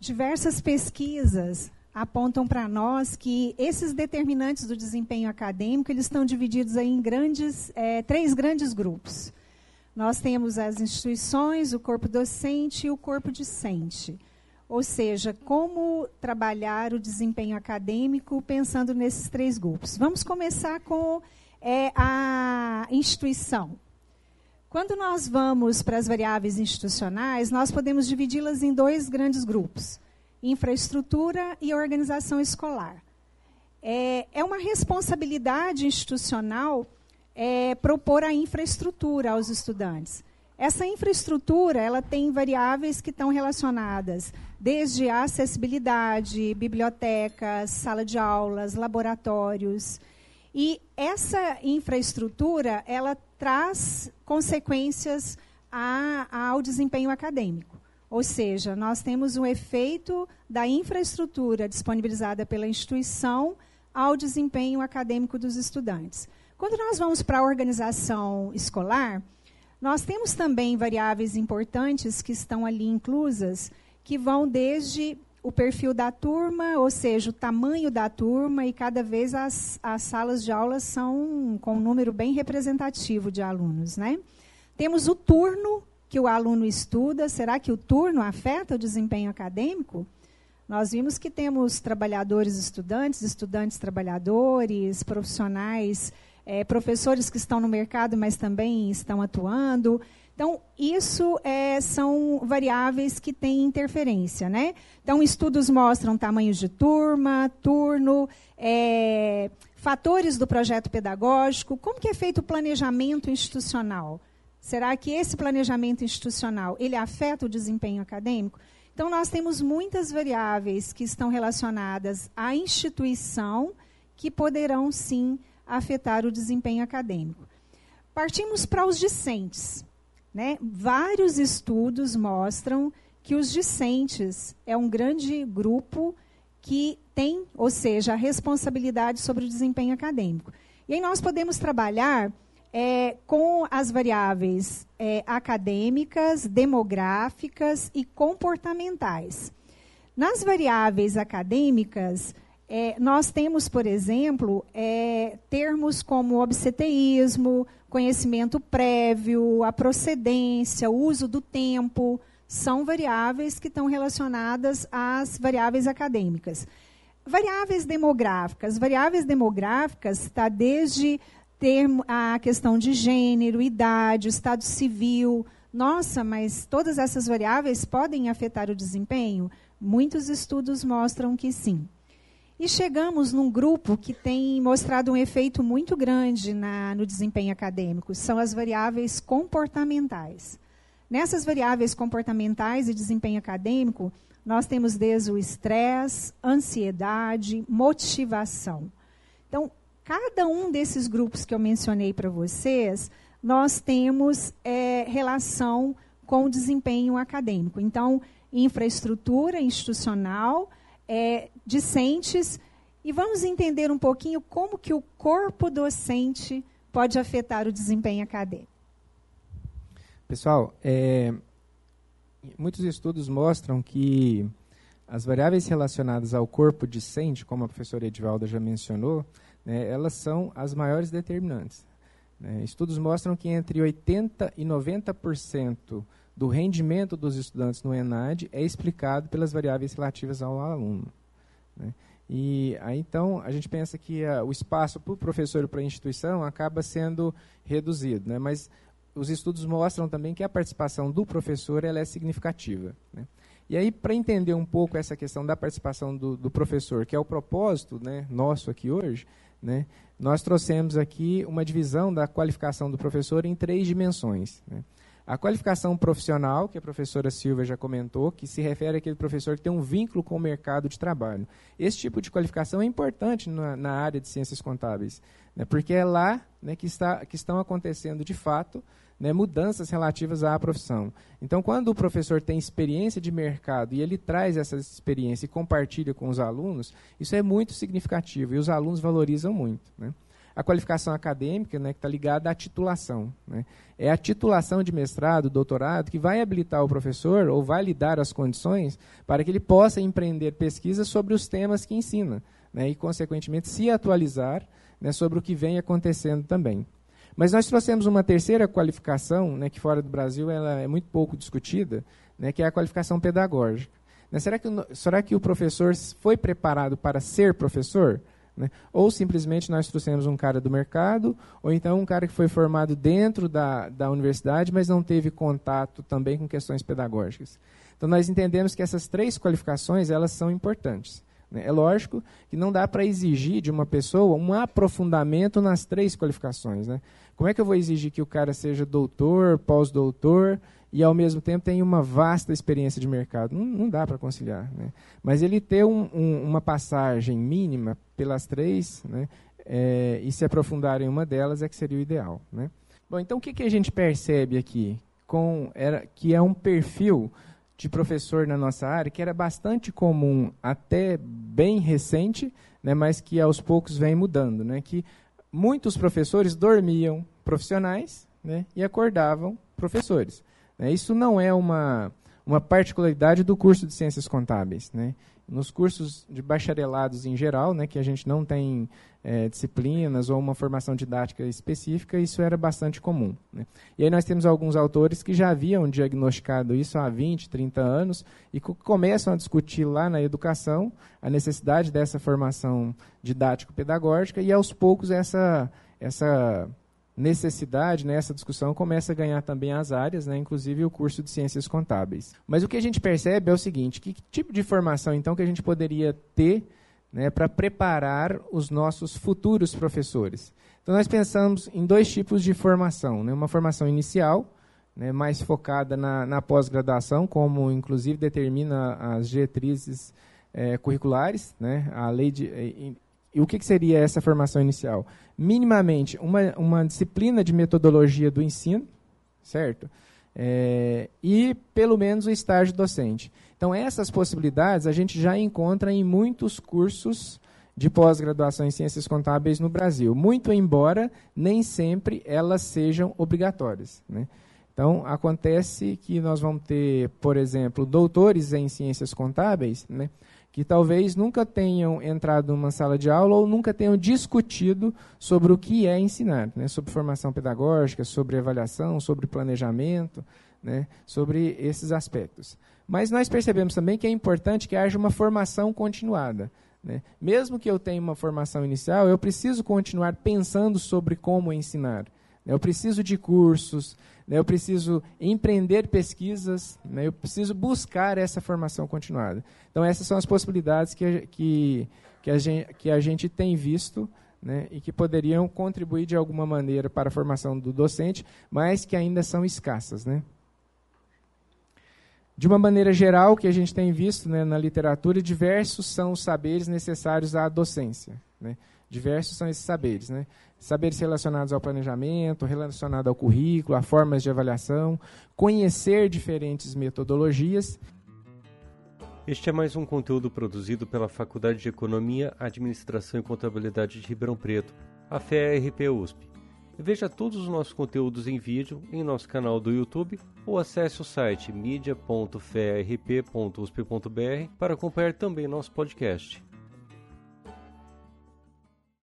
diversas pesquisas apontam para nós que esses determinantes do desempenho acadêmico eles estão divididos em grandes, é, três grandes grupos. Nós temos as instituições, o corpo docente e o corpo discente. Ou seja, como trabalhar o desempenho acadêmico pensando nesses três grupos. Vamos começar com é, a instituição. Quando nós vamos para as variáveis institucionais, nós podemos dividi-las em dois grandes grupos: infraestrutura e organização escolar. É, é uma responsabilidade institucional é, propor a infraestrutura aos estudantes. Essa infraestrutura ela tem variáveis que estão relacionadas desde a acessibilidade, bibliotecas, sala de aulas, laboratórios. E essa infraestrutura ela traz consequências a, ao desempenho acadêmico. Ou seja, nós temos um efeito da infraestrutura disponibilizada pela instituição ao desempenho acadêmico dos estudantes. Quando nós vamos para a organização escolar, nós temos também variáveis importantes que estão ali inclusas, que vão desde o perfil da turma, ou seja, o tamanho da turma, e cada vez as, as salas de aula são com um número bem representativo de alunos. Né? Temos o turno que o aluno estuda. Será que o turno afeta o desempenho acadêmico? Nós vimos que temos trabalhadores estudantes, estudantes trabalhadores, profissionais, é, professores que estão no mercado, mas também estão atuando. Então, isso é, são variáveis que têm interferência. Né? Então, estudos mostram tamanhos de turma, turno, é, fatores do projeto pedagógico, como que é feito o planejamento institucional. Será que esse planejamento institucional ele afeta o desempenho acadêmico? Então, nós temos muitas variáveis que estão relacionadas à instituição que poderão, sim, afetar o desempenho acadêmico. Partimos para os discentes. Né? Vários estudos mostram que os discentes é um grande grupo que tem, ou seja, a responsabilidade sobre o desempenho acadêmico. E aí nós podemos trabalhar é, com as variáveis é, acadêmicas, demográficas e comportamentais. Nas variáveis acadêmicas, é, nós temos, por exemplo, é, termos como obseteísmo, conhecimento prévio, a procedência, o uso do tempo, são variáveis que estão relacionadas às variáveis acadêmicas. Variáveis demográficas. Variáveis demográficas está desde a questão de gênero, idade, estado civil. Nossa, mas todas essas variáveis podem afetar o desempenho? Muitos estudos mostram que sim. E chegamos num grupo que tem mostrado um efeito muito grande na, no desempenho acadêmico, são as variáveis comportamentais. Nessas variáveis comportamentais e desempenho acadêmico, nós temos desde o estresse, ansiedade, motivação. Então, cada um desses grupos que eu mencionei para vocês, nós temos é, relação com o desempenho acadêmico. Então, infraestrutura institucional, é, discentes e vamos entender um pouquinho como que o corpo docente pode afetar o desempenho acadêmico. Pessoal, é, muitos estudos mostram que as variáveis relacionadas ao corpo discente, como a professora Edivalda já mencionou, né, elas são as maiores determinantes. Né. Estudos mostram que entre 80% e 90% do rendimento dos estudantes no ENAD é explicado pelas variáveis relativas ao aluno. Né? E aí, então, a gente pensa que uh, o espaço para o professor e para a instituição acaba sendo reduzido, né? mas os estudos mostram também que a participação do professor ela é significativa. Né? E aí, para entender um pouco essa questão da participação do, do professor, que é o propósito né, nosso aqui hoje, né, nós trouxemos aqui uma divisão da qualificação do professor em três dimensões. Né? A qualificação profissional, que a professora Silvia já comentou, que se refere àquele professor que tem um vínculo com o mercado de trabalho. Esse tipo de qualificação é importante na, na área de ciências contábeis, né, porque é lá né, que, está, que estão acontecendo, de fato, né, mudanças relativas à profissão. Então, quando o professor tem experiência de mercado e ele traz essa experiência e compartilha com os alunos, isso é muito significativo e os alunos valorizam muito. Né? A qualificação acadêmica, né, que está ligada à titulação. Né? É a titulação de mestrado, doutorado, que vai habilitar o professor ou vai lhe dar as condições para que ele possa empreender pesquisas sobre os temas que ensina né, e, consequentemente, se atualizar né, sobre o que vem acontecendo também. Mas nós trouxemos uma terceira qualificação, né, que fora do Brasil ela é muito pouco discutida, né, que é a qualificação pedagógica. Né, será, que, será que o professor foi preparado para ser professor? Né? Ou simplesmente nós trouxemos um cara do mercado, ou então um cara que foi formado dentro da, da universidade, mas não teve contato também com questões pedagógicas. Então nós entendemos que essas três qualificações elas são importantes. Né? É lógico que não dá para exigir de uma pessoa um aprofundamento nas três qualificações. Né? Como é que eu vou exigir que o cara seja doutor, pós-doutor e ao mesmo tempo tenha uma vasta experiência de mercado? Não, não dá para conciliar. Né? Mas ele ter um, um, uma passagem mínima pelas três né, é, e se aprofundar em uma delas é que seria o ideal. Né? Bom, então o que, que a gente percebe aqui? Com, era, que é um perfil de professor na nossa área que era bastante comum até bem recente, né, mas que aos poucos vem mudando, né, que muitos professores dormiam profissionais né, e acordavam professores. Né. Isso não é uma, uma particularidade do curso de ciências contábeis. Né. Nos cursos de bacharelados em geral, né, que a gente não tem é, disciplinas ou uma formação didática específica, isso era bastante comum. Né? E aí nós temos alguns autores que já haviam diagnosticado isso há 20, 30 anos e começam a discutir lá na educação a necessidade dessa formação didático-pedagógica e aos poucos essa, essa necessidade, né, essa discussão começa a ganhar também as áreas, né, inclusive o curso de ciências contábeis. Mas o que a gente percebe é o seguinte, que tipo de formação então que a gente poderia ter né, para preparar os nossos futuros professores. Então, nós pensamos em dois tipos de formação: né, uma formação inicial, né, mais focada na, na pós-graduação, como inclusive determina as diretrizes é, curriculares, né, a lei de. E, e o que, que seria essa formação inicial? Minimamente, uma, uma disciplina de metodologia do ensino, certo? É, e pelo menos o estágio docente. Então, essas possibilidades a gente já encontra em muitos cursos de pós-graduação em ciências contábeis no Brasil, muito embora nem sempre elas sejam obrigatórias. Né? Então, acontece que nós vamos ter, por exemplo, doutores em ciências contábeis, né, que talvez nunca tenham entrado numa sala de aula ou nunca tenham discutido sobre o que é ensinar, né, sobre formação pedagógica, sobre avaliação, sobre planejamento, né, sobre esses aspectos. Mas nós percebemos também que é importante que haja uma formação continuada. Né? Mesmo que eu tenha uma formação inicial, eu preciso continuar pensando sobre como ensinar. Né? Eu preciso de cursos, né? eu preciso empreender pesquisas, né? eu preciso buscar essa formação continuada. Então, essas são as possibilidades que, que, que, a, gente, que a gente tem visto né, e que poderiam contribuir de alguma maneira para a formação do docente, mas que ainda são escassas. Né? De uma maneira geral, o que a gente tem visto né, na literatura, diversos são os saberes necessários à docência. Né? Diversos são esses saberes. Né? Saberes relacionados ao planejamento, relacionados ao currículo, a formas de avaliação, conhecer diferentes metodologias. Este é mais um conteúdo produzido pela Faculdade de Economia, Administração e Contabilidade de Ribeirão Preto, a FERP USP. Veja todos os nossos conteúdos em vídeo em nosso canal do YouTube ou acesse o site media.ferp.usp.br para acompanhar também nosso podcast.